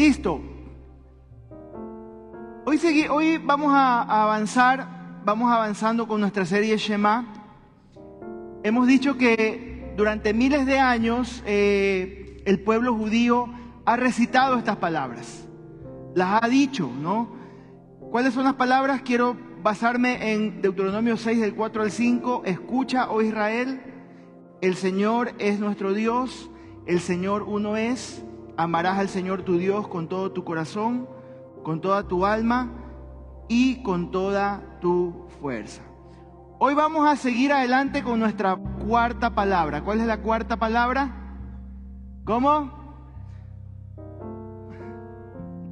Listo. Hoy, hoy vamos a, a avanzar, vamos avanzando con nuestra serie Shema. Hemos dicho que durante miles de años eh, el pueblo judío ha recitado estas palabras, las ha dicho, ¿no? ¿Cuáles son las palabras? Quiero basarme en Deuteronomio 6 del 4 al 5. Escucha, oh Israel, el Señor es nuestro Dios, el Señor uno es, amarás al Señor tu Dios con todo tu corazón, con toda tu alma y con toda tu fuerza. Hoy vamos a seguir adelante con nuestra cuarta palabra. ¿Cuál es la cuarta palabra? ¿Cómo?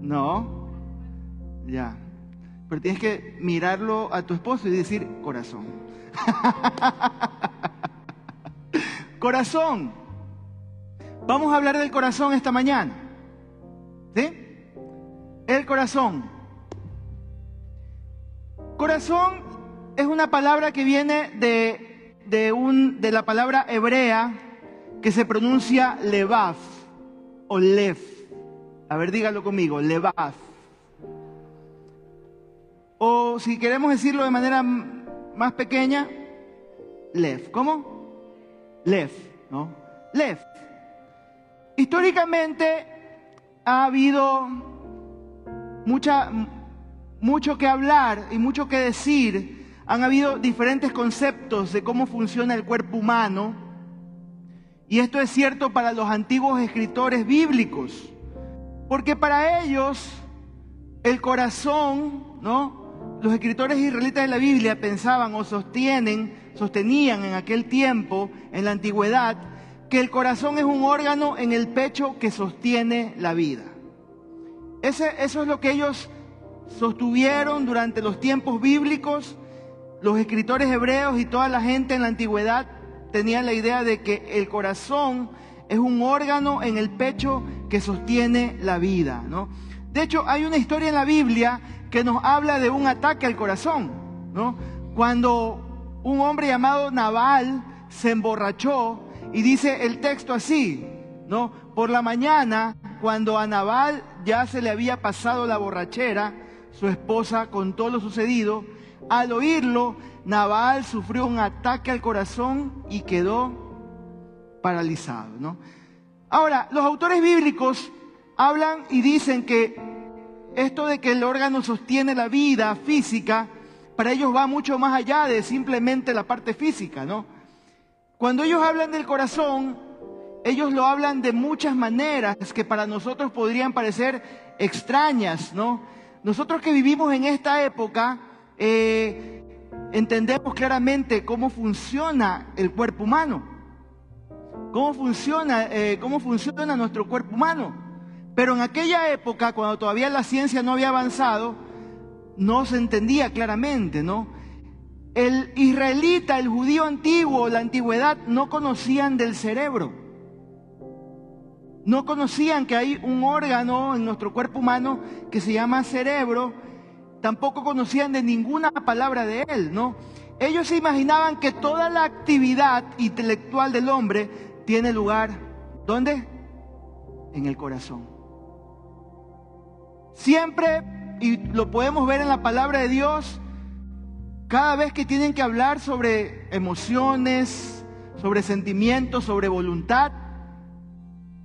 No. Ya. Pero tienes que mirarlo a tu esposo y decir corazón. corazón. Vamos a hablar del corazón esta mañana. ¿Sí? El corazón. Corazón es una palabra que viene de, de, un, de la palabra hebrea que se pronuncia levav o lev. A ver, dígalo conmigo, levav. O si queremos decirlo de manera más pequeña, lev. ¿Cómo? Lev, ¿no? Lev. Históricamente ha habido mucha, mucho que hablar y mucho que decir. Han habido diferentes conceptos de cómo funciona el cuerpo humano. Y esto es cierto para los antiguos escritores bíblicos. Porque para ellos el corazón, ¿no? Los escritores israelitas de la Biblia pensaban o sostienen, sostenían en aquel tiempo, en la antigüedad, que el corazón es un órgano en el pecho que sostiene la vida. Ese- eso es lo que ellos sostuvieron durante los tiempos bíblicos. Los escritores hebreos y toda la gente en la antigüedad tenían la idea de que el corazón es un órgano en el pecho que sostiene la vida, ¿no? De hecho, hay una historia en la Biblia que nos habla de un ataque al corazón, ¿no? Cuando un hombre llamado Nabal se emborrachó y dice el texto así, ¿no? Por la mañana, cuando a Nabal ya se le había pasado la borrachera, su esposa contó lo sucedido, al oírlo, Nabal sufrió un ataque al corazón y quedó paralizado, ¿no? Ahora, los autores bíblicos hablan y dicen que esto de que el órgano sostiene la vida física, para ellos va mucho más allá de simplemente la parte física, ¿no? Cuando ellos hablan del corazón, ellos lo hablan de muchas maneras que para nosotros podrían parecer extrañas, ¿no? Nosotros que vivimos en esta época, eh, entendemos claramente cómo funciona el cuerpo humano, cómo funciona, eh, cómo funciona nuestro cuerpo humano. Pero en aquella época, cuando todavía la ciencia no había avanzado, no se entendía claramente, ¿no? El israelita, el judío antiguo, la antigüedad, no conocían del cerebro. No conocían que hay un órgano en nuestro cuerpo humano que se llama cerebro. Tampoco conocían de ninguna palabra de él, ¿no? Ellos se imaginaban que toda la actividad intelectual del hombre tiene lugar, ¿dónde? En el corazón. Siempre, y lo podemos ver en la palabra de Dios, cada vez que tienen que hablar sobre emociones, sobre sentimientos, sobre voluntad,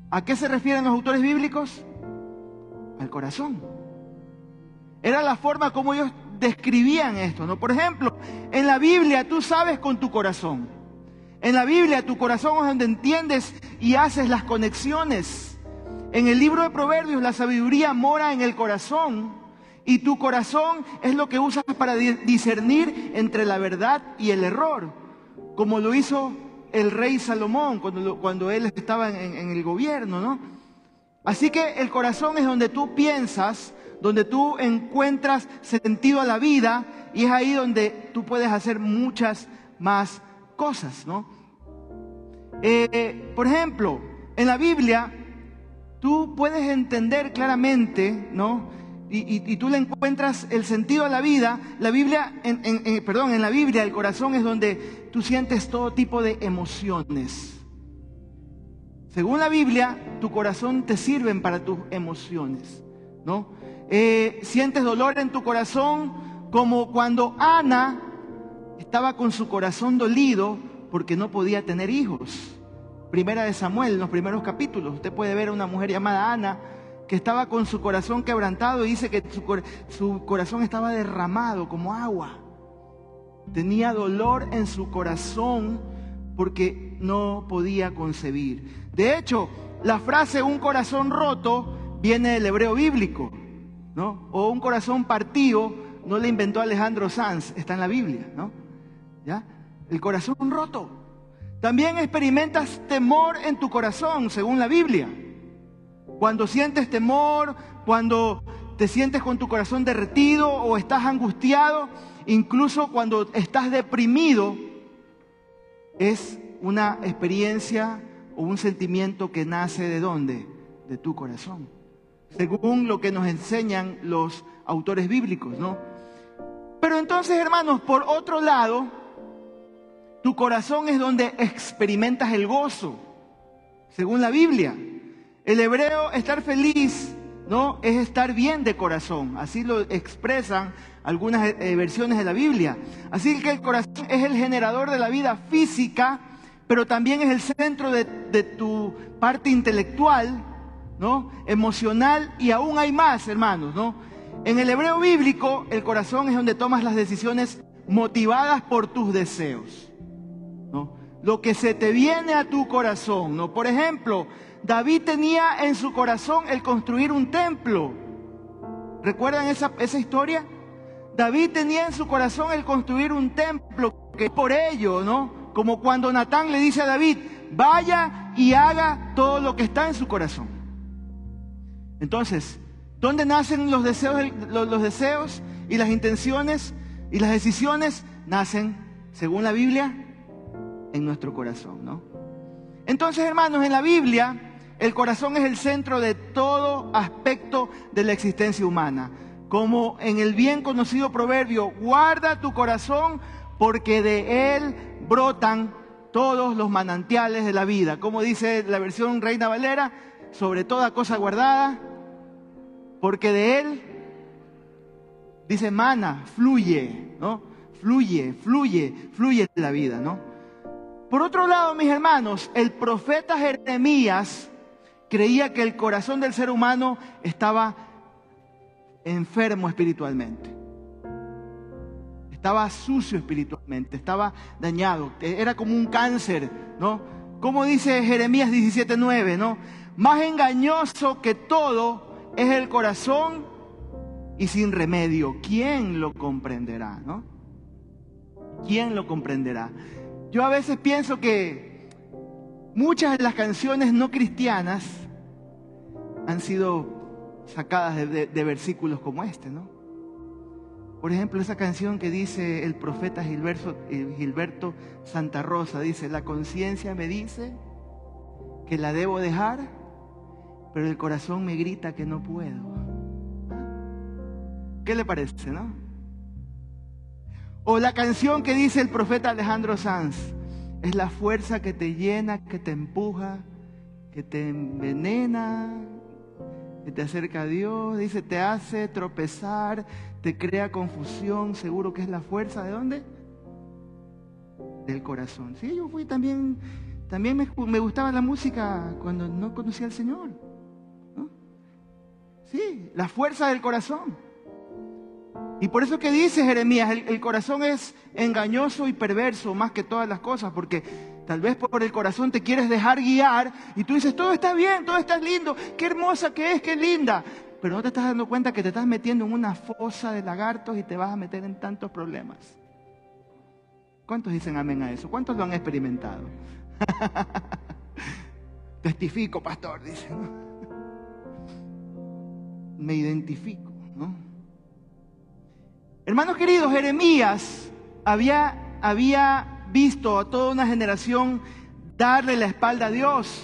¿a qué se refieren los autores bíblicos? Al corazón. Era la forma como ellos describían esto, ¿no? Por ejemplo, en la Biblia tú sabes con tu corazón. En la Biblia tu corazón es donde entiendes y haces las conexiones. En el libro de Proverbios la sabiduría mora en el corazón y tu corazón es lo que usas para di- discernir entre la verdad y el error, como lo hizo el rey Salomón cuando, él estaba en, en el gobierno, ¿no? Así que el corazón es donde tú piensas, donde tú encuentras sentido a la vida y es ahí donde tú puedes hacer muchas más cosas, ¿no? Eh, por ejemplo, en la Biblia tú puedes entender claramente, ¿no? Y, tú le encuentras el sentido a la vida. La Biblia, en, en- en- perdón, en la Biblia el corazón es donde tú sientes todo tipo de emociones. Según la Biblia, tu corazón te sirven para tus emociones, ¿no? Eh, sientes dolor en tu corazón como cuando Ana estaba con su corazón dolido porque no podía tener hijos. Primera de Samuel, en los primeros capítulos, usted puede ver a una mujer llamada Ana que estaba con su corazón quebrantado y dice que su, su corazón estaba derramado como agua. Tenía dolor en su corazón porque no podía concebir. De hecho, la frase un corazón roto viene del hebreo bíblico, ¿no? O un corazón partido no le inventó Alejandro Sanz, está en la Biblia, ¿no? ¿Ya? El corazón roto. También experimentas temor en tu corazón, según la Biblia. Cuando sientes temor, cuando te sientes con tu corazón derretido o estás angustiado, incluso cuando estás deprimido, es una experiencia o un sentimiento que nace de dónde? De tu corazón. Según lo que nos enseñan los autores bíblicos, ¿no? Pero entonces, hermanos, por otro lado, tu corazón es donde experimentas el gozo, según la Biblia. El hebreo, estar feliz, ¿no? Es estar bien de corazón. Así lo expresan algunas eh, versiones de la Biblia. Así que el corazón es el generador de la vida física, pero también es el centro de, de tu parte intelectual, ¿no? Emocional y aún hay más, hermanos, ¿no? En el hebreo bíblico, el corazón es donde tomas las decisiones motivadas por tus deseos. ¿no? Lo que se te viene a tu corazón. ¿no? Por ejemplo, David tenía en su corazón el construir un templo. ¿Recuerdan esa, esa historia? David tenía en su corazón el construir un templo, que por ello, ¿no? Como cuando Natán le dice a David, vaya y haga todo lo que está en su corazón. Entonces, ¿dónde nacen los deseos, los, los deseos y las intenciones y las decisiones? Nacen, según la Biblia, en nuestro corazón, ¿no? Entonces, hermanos, en la Biblia, el corazón es el centro de todo aspecto de la existencia humana como en el bien conocido proverbio, guarda tu corazón porque de él brotan todos los manantiales de la vida. Como dice la versión Reina Valera, sobre toda cosa guardada, porque de él, dice mana, fluye, ¿no? Fluye, fluye, fluye la vida, ¿no? Por otro lado, mis hermanos, el profeta Jeremías creía que el corazón del ser humano estaba enfermo espiritualmente. Estaba sucio espiritualmente, estaba dañado, era como un cáncer, ¿no? Como dice Jeremías 17:9, ¿no? Más engañoso que todo es el corazón y sin remedio. ¿Quién lo comprenderá, no? ¿Quién lo comprenderá? Yo a veces pienso que muchas de las canciones no cristianas han sido sacadas de, versículos como este, ¿no? Por ejemplo, esa canción que dice el profeta Gilberto, eh, Gilberto Santa Rosa, dice, la conciencia me dice que la debo dejar, pero el corazón me grita que no puedo. ¿Qué le parece, no? O la canción que dice el profeta Alejandro Sanz, es la fuerza que te llena, que te empuja, que te envenena, que te acerca a Dios, dice, te hace tropezar, te crea confusión, seguro que es la fuerza de dónde? Del corazón. Sí, yo fui también, también me, gustaba la música cuando no conocía al Señor. Sí, la fuerza del corazón. Y por eso que dice Jeremías, el corazón es engañoso y perverso más que todas las cosas, porque Tal vez por el corazón te quieres dejar guiar y tú dices, todo está bien, todo está lindo, qué hermosa que es, qué linda. Pero no te estás dando cuenta que te estás metiendo en una fosa de lagartos y te vas a meter en tantos problemas. ¿Cuántos dicen amén a eso? ¿Cuántos lo han experimentado? Testifico, pastor, dice. Me identifico, ¿no? Hermanos queridos, Jeremías había, había visto a toda una generación darle la espalda a Dios.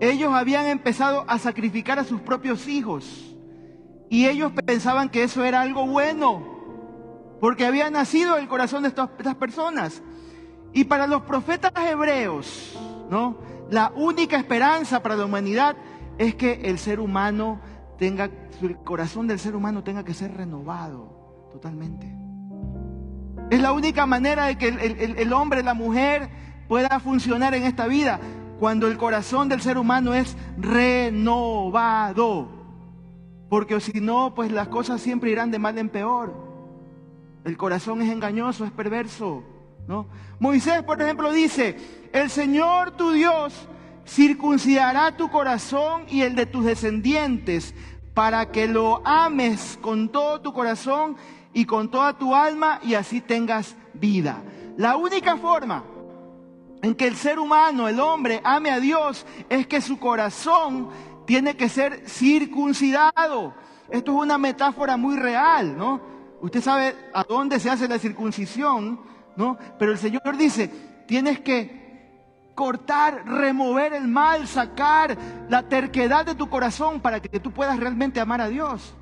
Ellos habían empezado a sacrificar a sus propios hijos y ellos pensaban que eso era algo bueno, porque había nacido el corazón de estas, personas. Y para los profetas hebreos, ¿no? La única esperanza para la humanidad es que el ser humano tenga, el corazón del ser humano tenga que ser renovado totalmente. Es la única manera de que el, hombre, la mujer pueda funcionar en esta vida cuando el corazón del ser humano es renovado. Porque si no, pues las cosas siempre irán de mal en peor. El corazón es engañoso, es perverso. ¿no? Moisés, por ejemplo, dice, el Señor tu Dios circuncidará tu corazón y el de tus descendientes para que lo ames con todo tu corazón y con toda tu alma y así tengas vida. La única forma en que el ser humano, el hombre, ame a Dios es que su corazón tiene que ser circuncidado. Esto es una metáfora muy real, ¿no? Usted sabe a dónde se hace la circuncisión, ¿no? Pero el Señor dice, tienes que cortar, remover el mal, sacar la terquedad de tu corazón para que tú puedas realmente amar a Dios.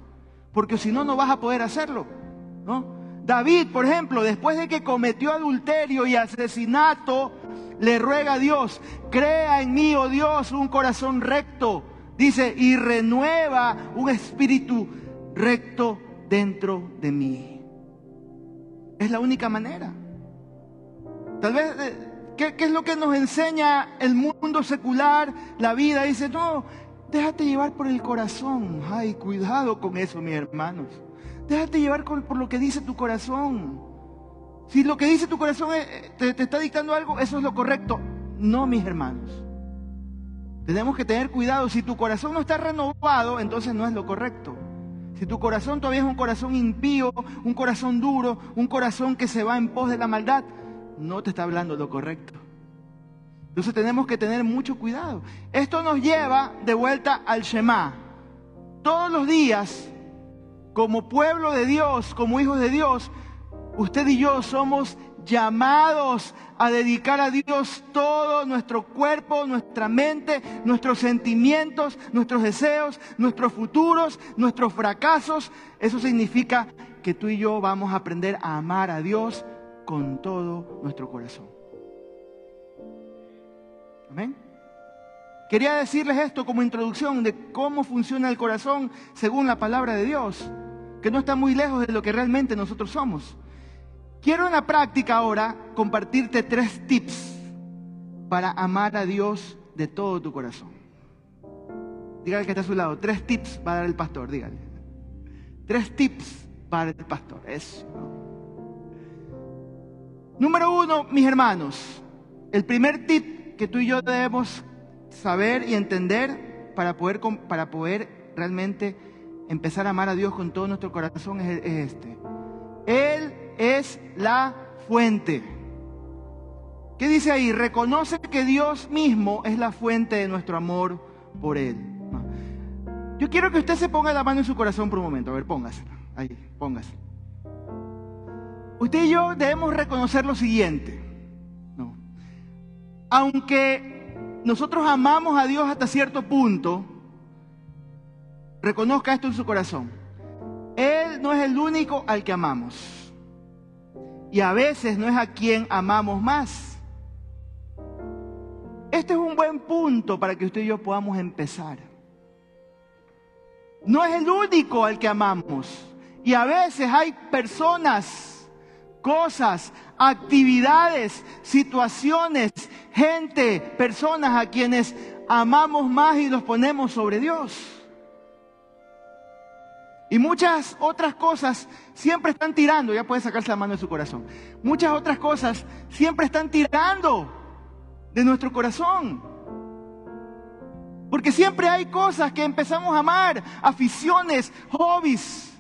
Porque si no, no vas a poder hacerlo, ¿no? David, por ejemplo, después de que cometió adulterio y asesinato, le ruega a Dios, crea en mí, oh Dios, un corazón recto Dice, y renueva un espíritu recto dentro de mí. Es la única manera. Tal vez, eh, ¿qué, es lo que nos enseña el mundo secular, la vida? Dice, no, déjate llevar por el corazón. Ay, cuidado con eso, mis hermanos. Déjate llevar por lo que dice tu corazón. Si lo que dice tu corazón eh, te está dictando algo, eso es lo correcto. No, mis hermanos. Tenemos que tener cuidado. Si tu corazón no está renovado, entonces no es lo correcto. Si tu corazón todavía es un corazón impío, un corazón duro, un corazón que se va en pos de la maldad, no te está hablando lo correcto. Entonces tenemos que tener mucho cuidado. Esto nos lleva de vuelta al Shema. Todos los días, como pueblo de Dios, como hijos de Dios, usted y yo somos llamados a dedicar a Dios todo nuestro cuerpo, nuestra mente, nuestros sentimientos, nuestros deseos, nuestros futuros, nuestros fracasos. Eso significa que tú y yo vamos a aprender a amar a Dios con todo nuestro corazón. Amén. Quería decirles esto como introducción de cómo funciona el corazón según la palabra de Dios, que no está muy lejos de lo que realmente nosotros somos. Quiero en la práctica ahora compartirte tres tips para amar a Dios de todo tu corazón. Dígale que está a su lado. Tres tips para dar el pastor, dígale. Tres tips para el pastor. Eso. Número uno, mis hermanos. El primer tip que tú y yo debemos saber y entender para poder, para poder realmente empezar a amar a Dios con todo nuestro corazón es, es este. Él es la fuente. ¿Qué dice ahí? Reconoce que Dios mismo es la fuente de nuestro amor por Él. Yo quiero que usted se ponga la mano en su corazón por un momento. A ver, póngase. Ahí, póngase. Usted y yo debemos reconocer lo siguiente. Aunque nosotros amamos a Dios hasta cierto punto, reconozca esto en su corazón. Él no es el único al que amamos y a veces no es a quien amamos más. Este es un buen punto para que usted y yo podamos empezar. No es el único al que amamos. Y a veces hay personas, cosas, actividades, situaciones, gente, personas a quienes amamos más y los ponemos sobre Dios. Y muchas otras cosas siempre están tirando, ya puede sacarse la mano de su corazón. Muchas otras cosas siempre están tirando de nuestro corazón. Porque siempre hay cosas que empezamos a amar, aficiones, hobbies,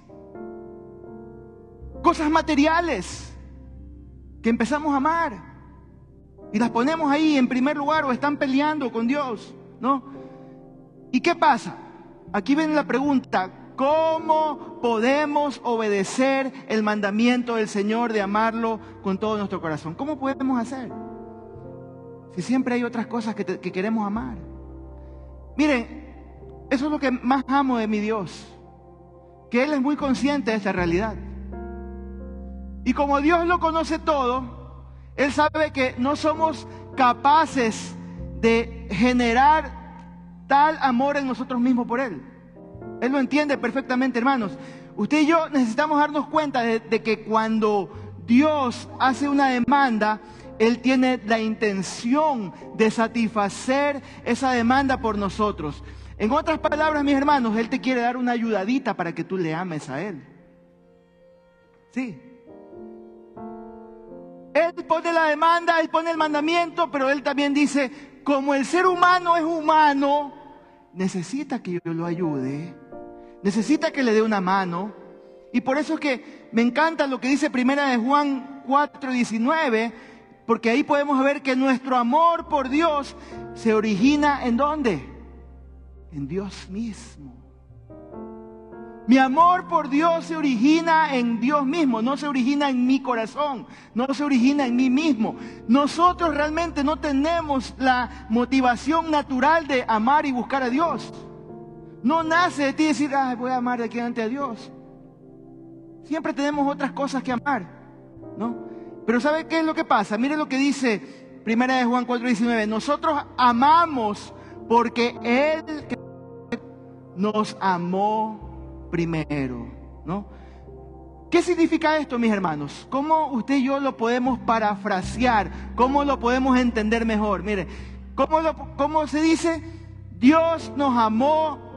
cosas materiales que empezamos a amar. Y las ponemos ahí en primer lugar o están peleando con Dios, ¿no? ¿Y qué pasa? Aquí viene la pregunta, ¿Cómo podemos obedecer el mandamiento del Señor de amarlo con todo nuestro corazón? ¿Cómo podemos hacer? Si siempre hay otras cosas que, queremos amar. Miren, eso es lo que más amo de mi Dios, que Él es muy consciente de esta realidad. Y como Dios lo conoce todo, Él sabe que no somos capaces de generar tal amor en nosotros mismos por Él. Él lo entiende perfectamente, hermanos. Usted y yo necesitamos darnos cuenta de, que cuando Dios hace una demanda, Él tiene la intención de satisfacer esa demanda por nosotros. En otras palabras, mis hermanos, Él te quiere dar una ayudadita para que tú le ames a Él. Sí. Él pone la demanda, Él pone el mandamiento, pero Él también dice, como el ser humano es humano, necesita que yo lo ayude, necesita que le dé una mano. Y por eso es que me encanta lo que dice Primera de Juan 4:19, porque ahí podemos ver que nuestro amor por Dios se origina en dónde? En Dios mismo. Mi amor por Dios se origina en Dios mismo, no se origina en mi corazón, no se origina en mí mismo. Nosotros realmente no tenemos la motivación natural de amar y buscar a Dios. No nace de ti decir, voy a amar de aquí ante a Dios. Siempre tenemos otras cosas que amar, ¿no? Pero ¿sabe qué es lo que pasa? Mire lo que dice Primera de Juan 4:19. Nosotros amamos porque Él nos amó primero, ¿no? ¿Qué significa esto, mis hermanos? ¿Cómo usted y yo lo podemos parafrasear? ¿Cómo lo podemos entender mejor? Mire, ¿cómo, cómo se dice? Dios nos amó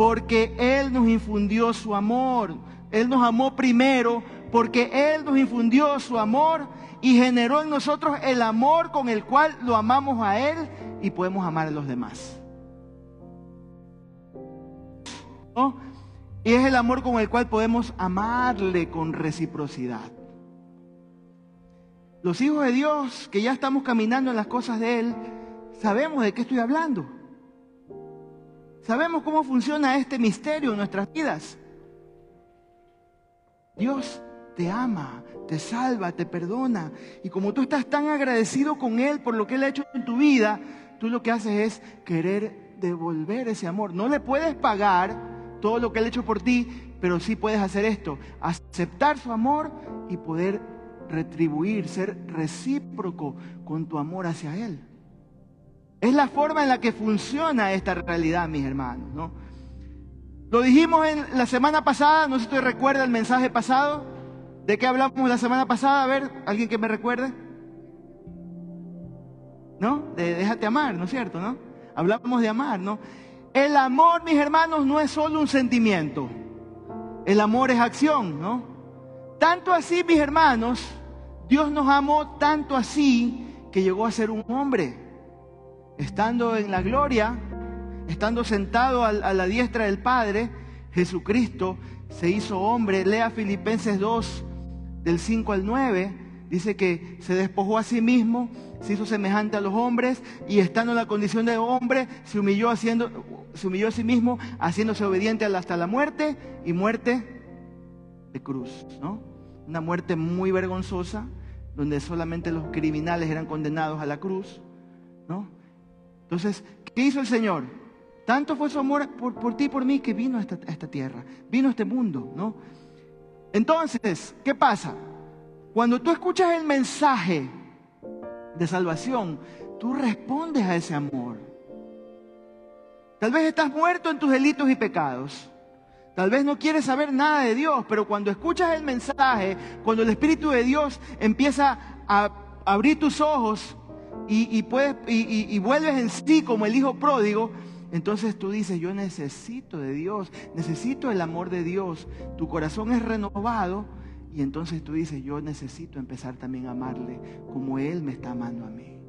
porque Él nos infundió su amor. Él nos amó primero porque Él nos infundió su amor y generó en nosotros el amor con el cual lo amamos a Él y podemos amar a los demás. ¿No? Y es el amor con el cual podemos amarle con reciprocidad. Los hijos de Dios que ya estamos caminando en las cosas de Él, sabemos de qué estoy hablando. Sabemos cómo funciona este misterio en nuestras vidas. Dios te ama, te salva, te perdona. Y como tú estás tan agradecido con Él por lo que Él ha hecho en tu vida, tú lo que haces es querer devolver ese amor. No le puedes pagar todo lo que Él ha hecho por ti, pero sí puedes hacer esto, aceptar su amor y poder retribuir, ser recíproco con tu amor hacia Él. Es la forma en la que funciona esta realidad, mis hermanos, ¿no? Lo dijimos en la semana pasada, no sé si usted recuerda el mensaje pasado. ¿De qué hablamos la semana pasada? A ver, ¿alguien que me recuerde? ¿No? De déjate amar, ¿no es cierto? ¿No? Hablamos de amar, ¿no? El amor, mis hermanos, no es solo un sentimiento. El amor es acción, ¿no? Tanto así, mis hermanos, Dios nos amó tanto así que llegó a ser un hombre. Estando en la gloria, estando sentado a la diestra del Padre, Jesucristo se hizo hombre. Lea Filipenses 2, del 5 al 9. Dice que se despojó a sí mismo, se hizo semejante a los hombres y estando en la condición de hombre, se humilló, haciendo, se humilló a sí mismo, haciéndose obediente hasta la muerte y muerte de cruz, ¿no? Una muerte muy vergonzosa, donde solamente los criminales eran condenados a la cruz, ¿no? Entonces, ¿qué hizo el Señor? Tanto fue su amor por, ti y por mí que vino a esta, a esta tierra, vino a este mundo, ¿no? Entonces, ¿qué pasa? Cuando tú escuchas el mensaje de salvación, tú respondes a ese amor. Tal vez estás muerto en tus delitos y pecados. Tal vez no quieres saber nada de Dios, pero cuando escuchas el mensaje, cuando el Espíritu de Dios empieza a abrir tus ojos y, puedes, y, vuelves en sí como el hijo pródigo, entonces tú dices, yo necesito de Dios, necesito el amor de Dios. Tu corazón es renovado y entonces tú dices, yo necesito empezar también a amarle como Él me está amando a mí.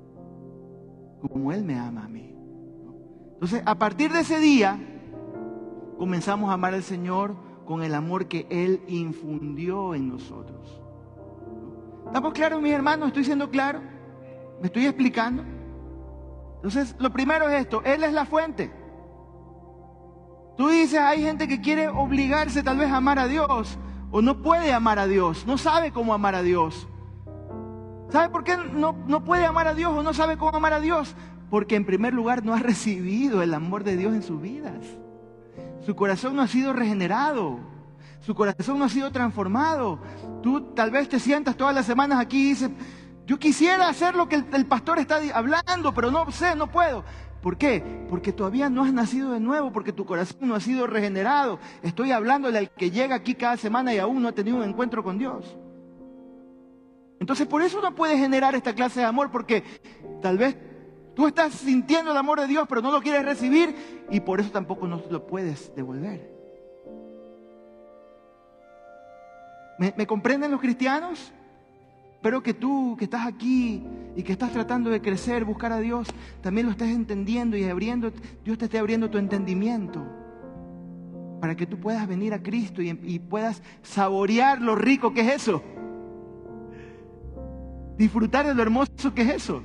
Como Él me ama a mí. Entonces, a partir de ese día, comenzamos a amar al Señor con el amor que Él infundió en nosotros. ¿Estamos claros, mis hermanos? ¿Estoy siendo claro? ¿Me estoy explicando? Entonces, lo primero es esto, Él es la fuente. Tú dices, hay gente que quiere obligarse tal vez a amar a Dios o no puede amar a Dios, no sabe cómo amar a Dios. ¿Sabe por qué no, no puede amar a Dios o no sabe cómo amar a Dios? Porque en primer lugar no ha recibido el amor de Dios en sus vidas. Su corazón no ha sido regenerado. Su corazón no ha sido transformado. Tú tal vez te sientas todas las semanas aquí y dices, Yo quisiera hacer lo que el, pastor está hablando, pero no sé, no puedo. ¿Por qué? Porque todavía no has nacido de nuevo, porque tu corazón no ha sido regenerado. Estoy hablándole al que llega aquí cada semana y aún no ha tenido un encuentro con Dios. Entonces por eso no puedes generar esta clase de amor, porque tal vez tú estás sintiendo el amor de Dios, pero no lo quieres recibir y por eso tampoco no lo puedes devolver. ¿Me, ¿me comprenden los cristianos? Espero que tú que estás aquí y que estás tratando de crecer, buscar a Dios, también lo estés entendiendo y abriendo, Dios te esté abriendo tu entendimiento para que tú puedas venir a Cristo y, puedas saborear lo rico que es eso. Disfrutar de lo hermoso que es eso.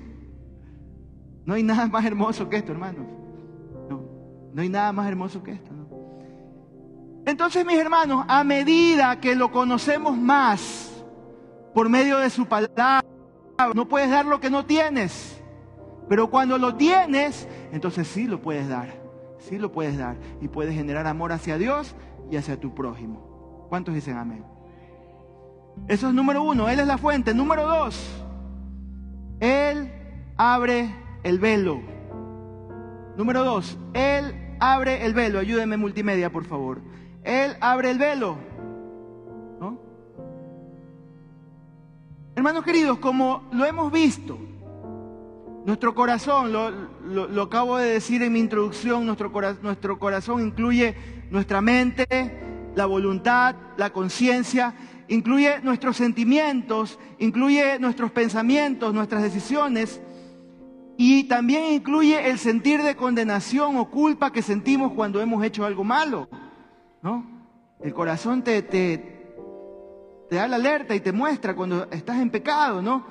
No hay nada más hermoso que esto, hermanos. No, no hay nada más hermoso que esto. Entonces, mis hermanos, a medida que lo conocemos más, por medio de su palabra. No puedes dar lo que no tienes. Pero cuando lo tienes, entonces sí lo puedes dar. Sí lo puedes dar. Y puedes generar amor hacia Dios y hacia tu prójimo. ¿Cuántos dicen amén? Eso es número uno. Él es la fuente. Número dos. Él abre el velo. Número dos. Él abre el velo. Ayúdeme multimedia, por favor. Él abre el velo. Hermanos queridos, como lo hemos visto, nuestro corazón, lo, acabo de decir en mi introducción, nuestro, nuestro corazón incluye nuestra mente, la voluntad, la conciencia, incluye nuestros sentimientos, incluye nuestros pensamientos, nuestras decisiones y también incluye el sentir de condenación o culpa que sentimos cuando hemos hecho algo malo. ¿no? El corazón te, te, te da la alerta y te muestra cuando estás en pecado, ¿no?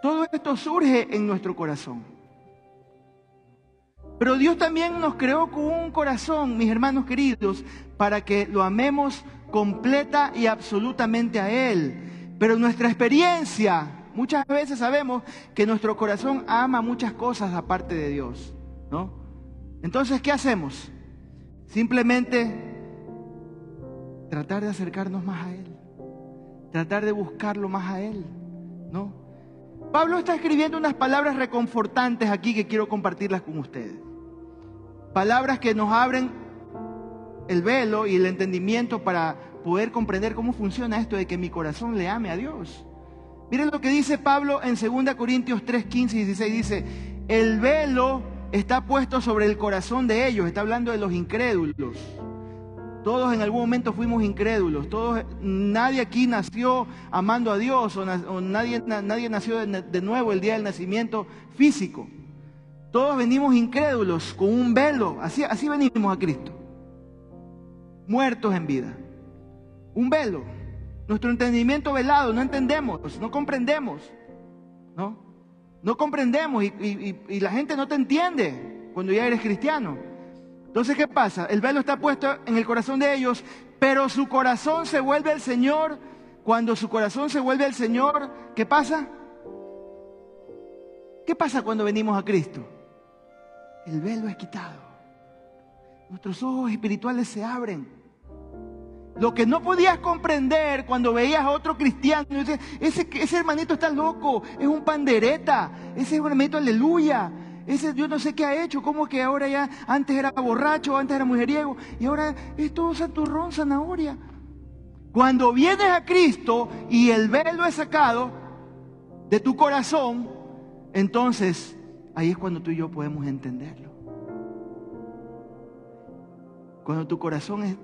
Todo esto surge en nuestro corazón. Pero Dios también nos creó con un corazón, mis hermanos queridos, para que lo amemos completa y absolutamente a Él. Pero nuestra experiencia, muchas veces sabemos que nuestro corazón ama muchas cosas aparte de Dios, ¿no? Entonces, ¿qué hacemos? Simplemente tratar de acercarnos más a Él tratar de buscarlo más a Él, ¿no? Pablo está escribiendo unas palabras reconfortantes aquí que quiero compartirlas con ustedes. Palabras que nos abren el velo y el entendimiento para poder comprender cómo funciona esto de que mi corazón le ame a Dios. Miren lo que dice Pablo en 2 Corintios 3, 15 y 16. Dice, el velo está puesto sobre el corazón de ellos. Está hablando de los incrédulos. Todos en algún momento fuimos incrédulos. Todos, nadie aquí nació amando a Dios o, nadie, nadie, nació de, nuevo el día del nacimiento físico. Todos venimos incrédulos con un velo. Así, venimos a Cristo. Muertos en vida. Un velo. Nuestro entendimiento velado. No entendemos, no comprendemos. ¿No? No comprendemos y la gente no te entiende cuando ya eres cristiano. Entonces, ¿qué pasa? El velo está puesto en el corazón de ellos, pero su corazón se vuelve al Señor. Cuando su corazón se vuelve al Señor, ¿qué pasa? ¿Qué pasa cuando venimos a Cristo? El velo es quitado. Nuestros ojos espirituales se abren. Lo que no podías comprender cuando veías a otro cristiano, ese, ese hermanito está loco, es un pandereta, ese hermanito aleluya, ese yo no sé qué ha hecho, cómo que ahora ya antes era borracho, antes era mujeriego y ahora es todo santurrón, zanahoria. Cuando vienes a Cristo y el velo es sacado de tu corazón, entonces ahí es cuando tú y yo podemos entenderlo. Cuando tu corazón es,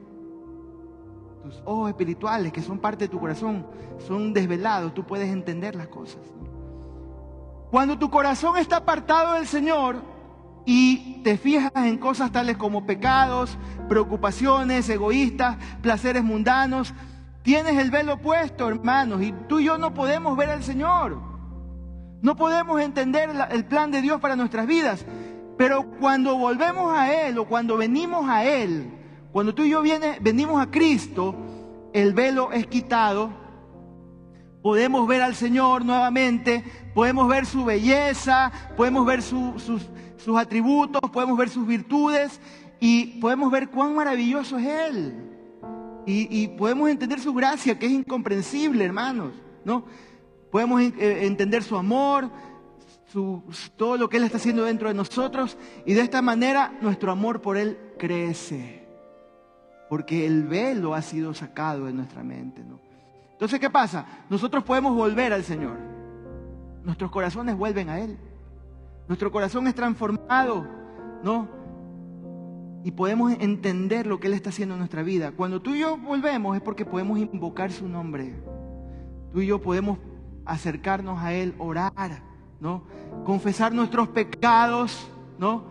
tus ojos espirituales que son parte de tu corazón, son desvelados, tú puedes entender las cosas. Cuando tu corazón está apartado del Señor y te fijas en cosas tales como pecados, preocupaciones, egoístas, placeres mundanos, tienes el velo puesto, hermanos, y tú y yo no podemos ver al Señor. No podemos entender el plan de Dios para nuestras vidas. Pero cuando volvemos a Él o cuando venimos a Él, cuando tú y yo venimos a Cristo, el velo es quitado podemos ver al Señor nuevamente, podemos ver su belleza, podemos ver sus, atributos, podemos ver sus virtudes y podemos ver cuán maravilloso es Él. Y, y, podemos entender su gracia, que es incomprensible, hermanos, ¿no? podemos eh, entender su amor, todo lo que Él está haciendo dentro de nosotros y de esta manera nuestro amor por Él crece. Porque el velo ha sido sacado de nuestra mente. ¿no? Entonces, ¿qué pasa? Nosotros podemos volver al Señor. Nuestros corazones vuelven a Él. Nuestro corazón es transformado, ¿no? Y podemos entender lo que Él está haciendo en nuestra vida. Cuando tú y yo volvemos es porque podemos invocar su nombre. Tú y yo podemos acercarnos a Él, orar, ¿no? Confesar nuestros pecados, ¿no?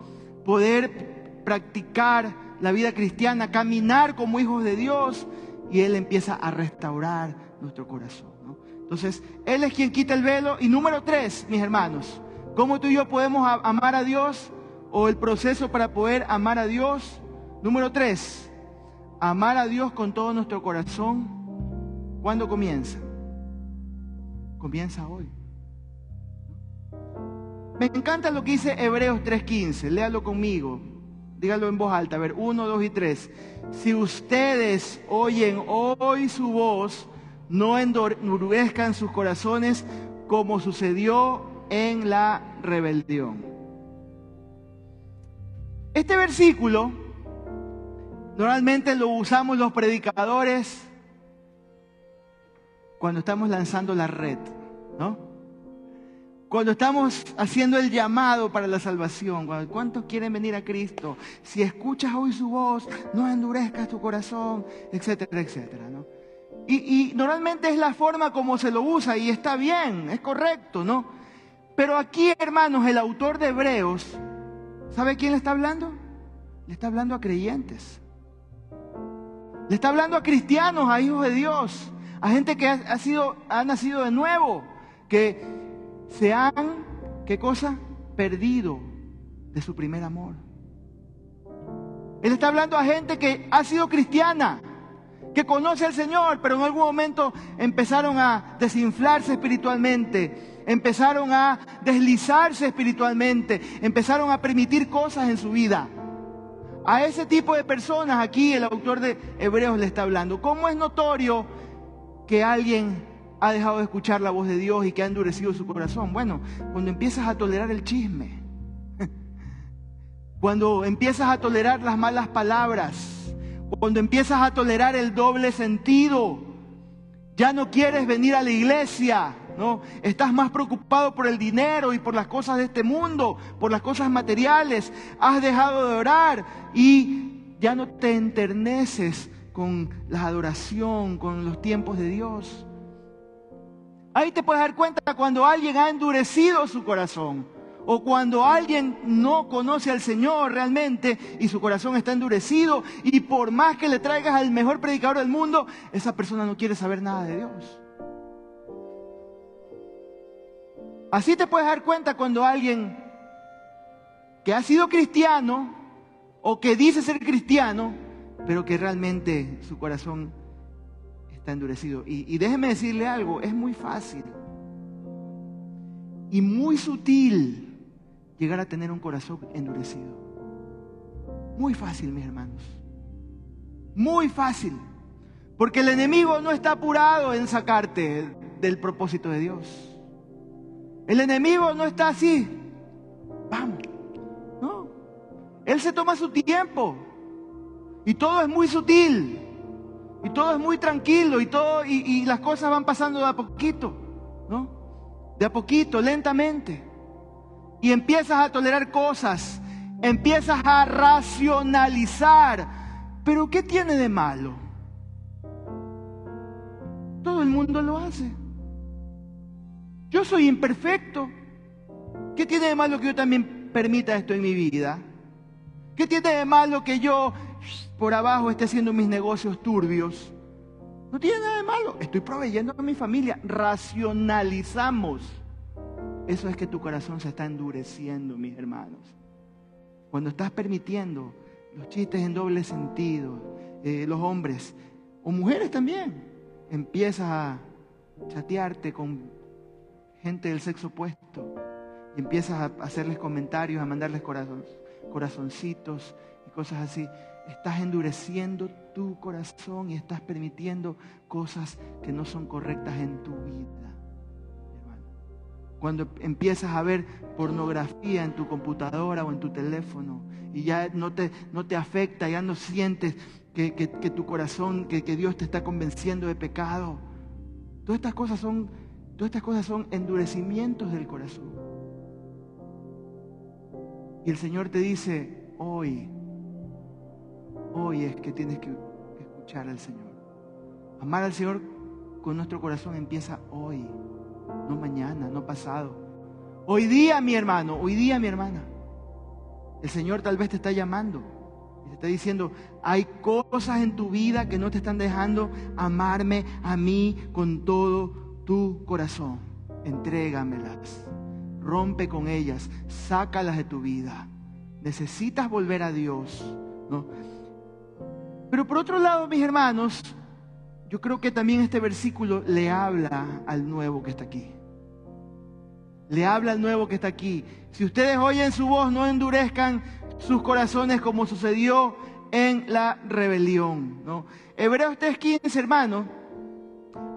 Poder practicar la vida cristiana, caminar como hijos de Dios y Él empieza a restaurar nuestro corazón. Entonces, Él es quien quita el velo. Y número tres, mis hermanos, ¿cómo tú y yo podemos amar a Dios? O el proceso para poder amar a Dios. Número tres, amar a Dios con todo nuestro corazón. ¿Cuándo comienza? Comienza hoy. Me encanta lo que dice Hebreos 3.15. Léalo conmigo. Dígalo en voz alta. A ver, uno, dos y tres. Si ustedes oyen hoy su voz, no endurezcan sus corazones como sucedió en la rebelión. Este versículo normalmente lo usamos los predicadores cuando estamos lanzando la red, ¿no? Cuando estamos haciendo el llamado para la salvación, ¿cuántos quieren venir a Cristo? Si escuchas hoy su voz, no endurezcas tu corazón, etcétera, etcétera, ¿no? Y, normalmente es la forma como se lo usa y está bien, es correcto, ¿no? Pero aquí, hermanos, el autor de Hebreos, ¿sabe quién le está hablando? Le está hablando a creyentes. Le está hablando a cristianos, a hijos de Dios, a gente que ha, sido, ha nacido de nuevo, que se han, ¿qué cosa? Perdido de su primer amor. Él está hablando a gente que ha sido cristiana, que conoce al Señor, pero en algún momento empezaron a desinflarse espiritualmente, empezaron a deslizarse espiritualmente, empezaron a permitir cosas en su vida. A ese tipo de personas aquí el autor de Hebreos le está hablando. ¿Cómo es notorio que alguien ha dejado de escuchar la voz de Dios y que ha endurecido su corazón? Bueno, cuando empiezas a tolerar el chisme, cuando empiezas a tolerar las malas palabras, cuando empiezas a tolerar el doble sentido, ya no quieres venir a la iglesia, ¿no? Estás más preocupado por el dinero y por las cosas de este mundo, por las cosas materiales. Has dejado de orar y ya no te enterneces con la adoración, con los tiempos de Dios. Ahí te puedes dar cuenta cuando alguien ha endurecido su corazón o cuando alguien no conoce al Señor realmente y su corazón está endurecido y por más que le traigas al mejor predicador del mundo, esa persona no quiere saber nada de Dios. Así te puedes dar cuenta cuando alguien que ha sido cristiano o que dice ser cristiano, pero que realmente su corazón está endurecido. Y, y déjeme decirle algo, es muy fácil y muy sutil llegar a tener un corazón endurecido. Muy fácil, mis hermanos. Muy fácil. Porque el enemigo no está apurado en sacarte del propósito de Dios. El enemigo no está así. Vamos. No. Él se toma su tiempo. Y todo es muy sutil. Y todo es muy tranquilo. Y, todo, y, y las cosas van pasando de a poquito. ¿No? De a poquito, lentamente y empiezas a tolerar cosas, empiezas a racionalizar. Pero ¿qué tiene de malo? Todo el mundo lo hace. Yo soy imperfecto. ¿Qué tiene de malo que yo también permita esto en mi vida? ¿Qué tiene de malo que yo por abajo esté haciendo mis negocios turbios? No tiene nada de malo. Estoy proveyendo a mi familia. Racionalizamos. Eso es que tu corazón se está endureciendo, mis hermanos. Cuando estás permitiendo los chistes en doble sentido, eh, los hombres o mujeres también, empiezas a chatearte con gente del sexo opuesto empiezas a hacerles comentarios, a mandarles corazoncitos y cosas así. Estás endureciendo tu corazón y estás permitiendo cosas que no son correctas en tu vida. Cuando empiezas a ver pornografía en tu computadora o en tu teléfono y ya no te, no te afecta, ya no sientes que, tu corazón, que, que Dios te está convenciendo de pecado. Todas estas cosas son, todas estas cosas son endurecimientos del corazón. Y el Señor te dice, hoy, hoy es que tienes que escuchar al Señor. Amar al Señor con nuestro corazón empieza hoy, no mañana, no pasado. Hoy día, mi hermano, hoy día, mi hermana. El Señor tal vez te está llamando y te está diciendo, hay cosas en tu vida que no te están dejando amarme a mí con todo tu corazón. Entrégamelas, rompe con ellas, sácalas de tu vida. Necesitas volver a Dios, ¿no? Pero por otro lado, mis hermanos, yo creo que también este versículo le habla al nuevo que está aquí. Le habla al nuevo que está aquí. Si ustedes oyen su voz, no endurezcan sus corazones como sucedió en la rebelión. ¿no? Hebreos 3.15, hermano,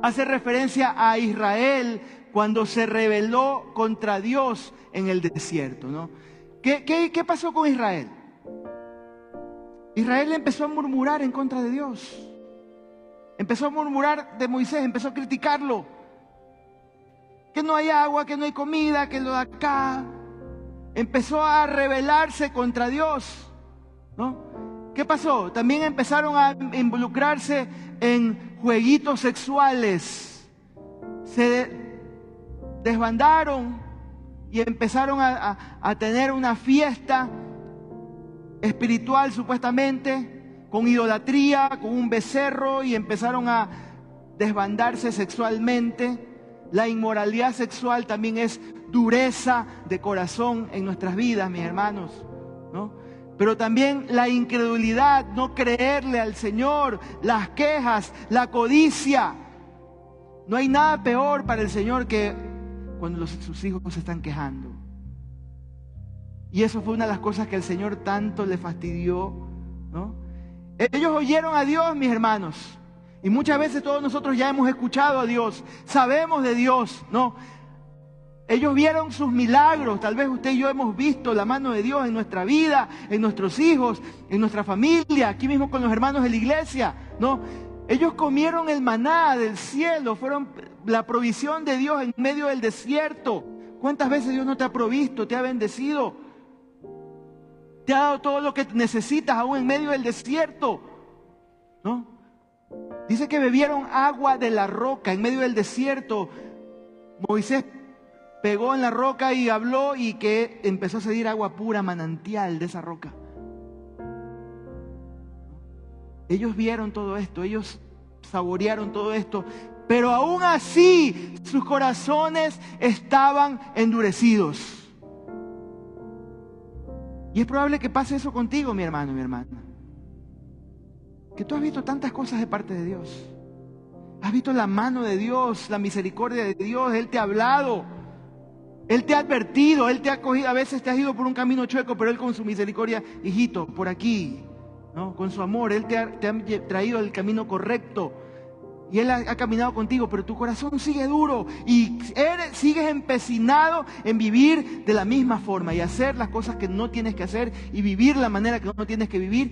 hace referencia a Israel cuando se rebeló contra Dios en el desierto. ¿no? ¿Qué, qué pasó con Israel? Israel empezó a murmurar en contra de Dios. Empezó a murmurar de Moisés, empezó a criticarlo. Que no hay agua, que no hay comida, que lo de acá. Empezó a rebelarse contra Dios. ¿no? ¿Qué pasó? También empezaron a involucrarse en jueguitos sexuales. Se desbandaron y empezaron a, a tener una fiesta espiritual supuestamente con idolatría, con un becerro y empezaron a desbandarse sexualmente. La inmoralidad sexual también es dureza de corazón en nuestras vidas, mis hermanos, ¿no? Pero también la incredulidad, no creerle al Señor, las quejas, la codicia. No hay nada peor para el Señor que cuando sus hijos se están quejando. Y eso fue una de las cosas que el Señor tanto le fastidió. Ellos oyeron a Dios, mis hermanos. Y muchas veces todos nosotros ya hemos escuchado a Dios, sabemos de Dios, ¿no? Ellos vieron sus milagros, tal vez usted y yo hemos visto la mano de Dios en nuestra vida, en nuestros hijos, en nuestra familia, aquí mismo con los hermanos de la iglesia, ¿no? Ellos comieron el maná del cielo, fueron la provisión de Dios en medio del desierto. ¿Cuántas veces Dios no te ha provisto, te ha bendecido? Te ha dado todo lo que necesitas aún en medio del desierto. ¿No? Dice que bebieron agua de la roca en medio del desierto. Moisés pegó en la roca y habló y que empezó a salir agua pura, manantial de esa roca. Ellos vieron todo esto, ellos saborearon todo esto, pero aún así sus corazones estaban endurecidos. Y es probable que pase eso contigo, mi hermano, mi hermana. Que tú has visto tantas cosas de parte de Dios. Has visto la mano de Dios, la misericordia de Dios. Él te ha hablado. Él te ha advertido. Él te ha cogido. A veces te has ido por un camino chueco, pero Él con su misericordia, hijito, por aquí. ¿no? Con su amor. Él te ha, te ha traído el camino correcto. Y Él ha, caminado contigo, pero tu corazón sigue duro y sigues empecinado en vivir de la misma forma y hacer las cosas que no tienes que hacer y vivir la manera que no tienes que vivir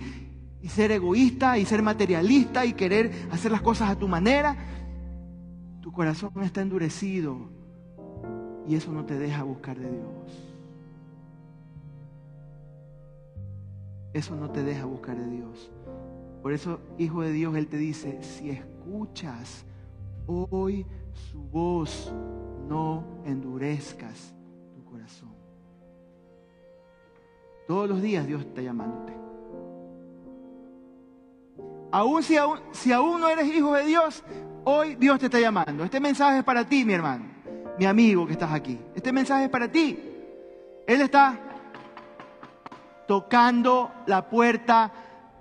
y ser egoísta y ser materialista y querer hacer las cosas a tu manera. Tu corazón está endurecido y eso no te deja buscar de Dios. Eso no te deja buscar de Dios. Por eso, Hijo de Dios, Él te dice, si escuchas hoy su voz, no endurezcas tu corazón. Todos los días Dios está llamándote. Aún si, aún si aún no eres hijo de Dios, hoy Dios te está llamando. Este mensaje es para ti, mi hermano, mi amigo que estás aquí. Este mensaje es para ti. Él está tocando la puerta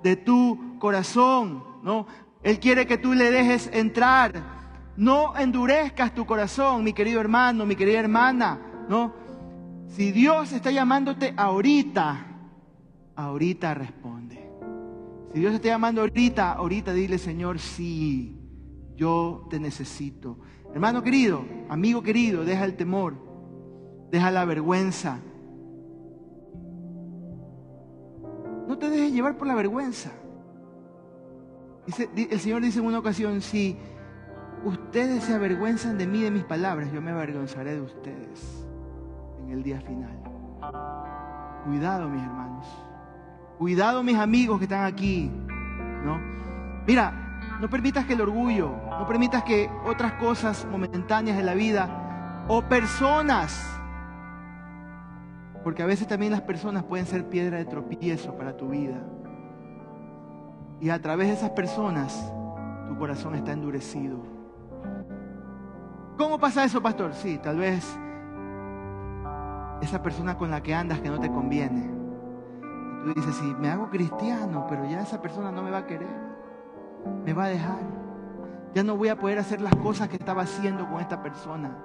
de tu corazón, ¿no? Él quiere que tú le dejes entrar. No endurezcas tu corazón, mi querido hermano, mi querida hermana, ¿no? Si Dios está llamándote ahorita, ahorita responde. Si Dios está llamando ahorita, ahorita dile, Señor, sí, yo te necesito. Hermano querido, amigo querido, deja el temor. Deja la vergüenza. No te dejes llevar por la vergüenza. El Señor dice en una ocasión, si ustedes se avergüenzan de mí, de mis palabras, yo me avergonzaré de ustedes en el día final. Cuidado, mis hermanos. Cuidado, mis amigos que están aquí. ¿no? Mira, no permitas que el orgullo, no permitas que otras cosas momentáneas de la vida o personas, porque a veces también las personas pueden ser piedra de tropiezo para tu vida. Y a través de esas personas tu corazón está endurecido. ¿Cómo pasa eso, pastor? Sí, tal vez esa persona con la que andas que no te conviene. Tú dices, sí, me hago cristiano, pero ya esa persona no me va a querer, me va a dejar. Ya no voy a poder hacer las cosas que estaba haciendo con esta persona,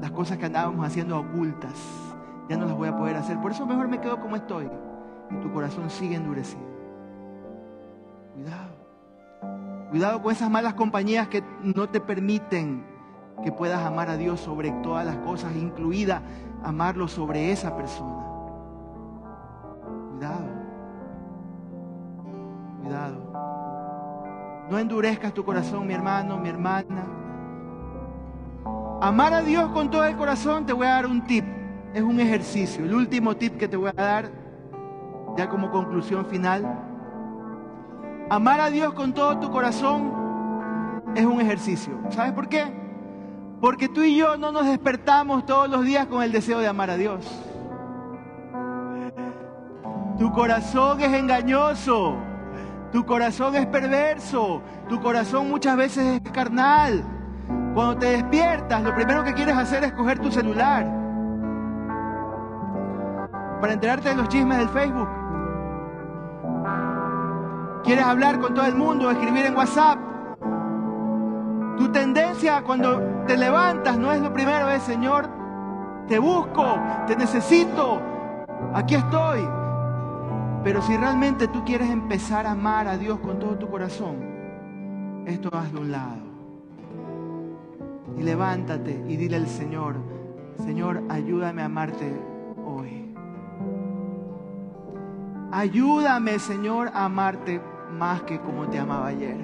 las cosas que andábamos haciendo ocultas, ya no las voy a poder hacer. Por eso mejor me quedo como estoy. Y tu corazón sigue endurecido. Cuidado. Cuidado con esas malas compañías que no te permiten que puedas amar a Dios sobre todas las cosas, incluida amarlo sobre esa persona. Cuidado. Cuidado. No endurezcas tu corazón, mi hermano, mi hermana. Amar a Dios con todo el corazón, te voy a dar un tip. Es un ejercicio. El último tip que te voy a dar, ya como conclusión final. Amar a Dios con todo tu corazón es un ejercicio. ¿Sabes por qué? Porque tú y yo no nos despertamos todos los días con el deseo de amar a Dios. Tu corazón es engañoso, tu corazón es perverso, tu corazón muchas veces es carnal. Cuando te despiertas, lo primero que quieres hacer es coger tu celular para enterarte de los chismes del Facebook. Quieres hablar con todo el mundo, escribir en WhatsApp. Tu tendencia cuando te levantas no es lo primero, es Señor, te busco, te necesito, aquí estoy. Pero si realmente tú quieres empezar a amar a Dios con todo tu corazón, esto haz de un lado. Y levántate y dile al Señor, Señor, ayúdame a amarte hoy. Ayúdame, Señor, a amarte más que como te amaba ayer.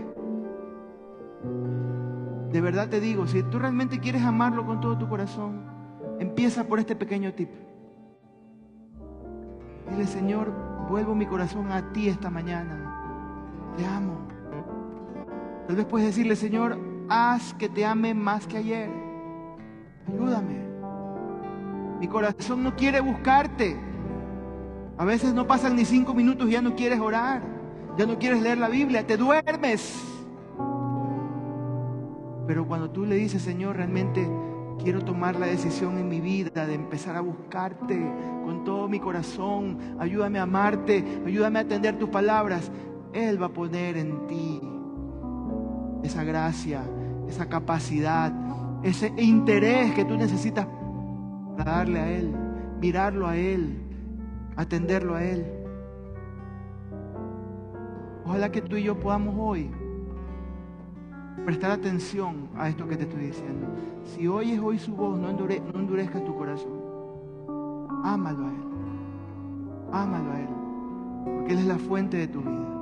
De verdad te digo, si tú realmente quieres amarlo con todo tu corazón, empieza por este pequeño tip. Dile, Señor, vuelvo mi corazón a ti esta mañana. Te amo. Tal vez puedes decirle, Señor, haz que te ame más que ayer. Ayúdame. Mi corazón no quiere buscarte. A veces no pasan ni cinco minutos y ya no quieres orar. Ya no quieres leer la Biblia. Te duermes. Pero cuando tú le dices, Señor, realmente quiero tomar la decisión en mi vida de empezar a buscarte con todo mi corazón, ayúdame a amarte, ayúdame a atender tus palabras, Él va a poner en ti esa gracia, esa capacidad, ese interés que tú necesitas para darle a Él, mirarlo a Él, atenderlo a Él. Ojalá que tú y yo podamos hoy prestar atención a esto que te estoy diciendo. Si oyes hoy su voz, no, no endurezcas tu corazón. Ámalo a Él. Ámalo a Él. Porque Él es la fuente de tu vida.